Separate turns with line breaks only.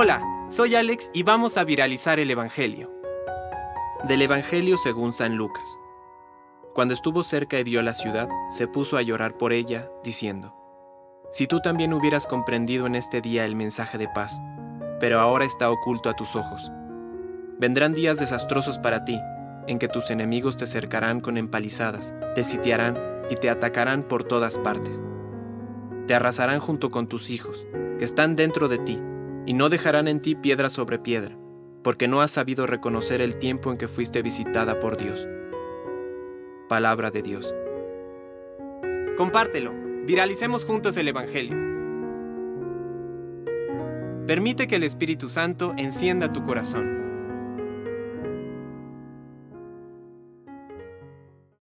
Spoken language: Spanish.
Hola, soy Alex y vamos a viralizar el Evangelio. Del Evangelio según San Lucas. Cuando estuvo cerca y vio la ciudad, se puso a llorar por ella, diciendo, Si tú también hubieras comprendido en este día el mensaje de paz, pero ahora está oculto a tus ojos. Vendrán días desastrosos para ti, en que tus enemigos te cercarán con empalizadas, te sitiarán y te atacarán por todas partes. Te arrasarán junto con tus hijos, que están dentro de ti, y no dejarán en ti piedra sobre piedra, porque no has sabido reconocer el tiempo en que fuiste visitada por Dios. Palabra de Dios. Compártelo, viralicemos juntos el Evangelio. Permite que el Espíritu Santo encienda tu corazón.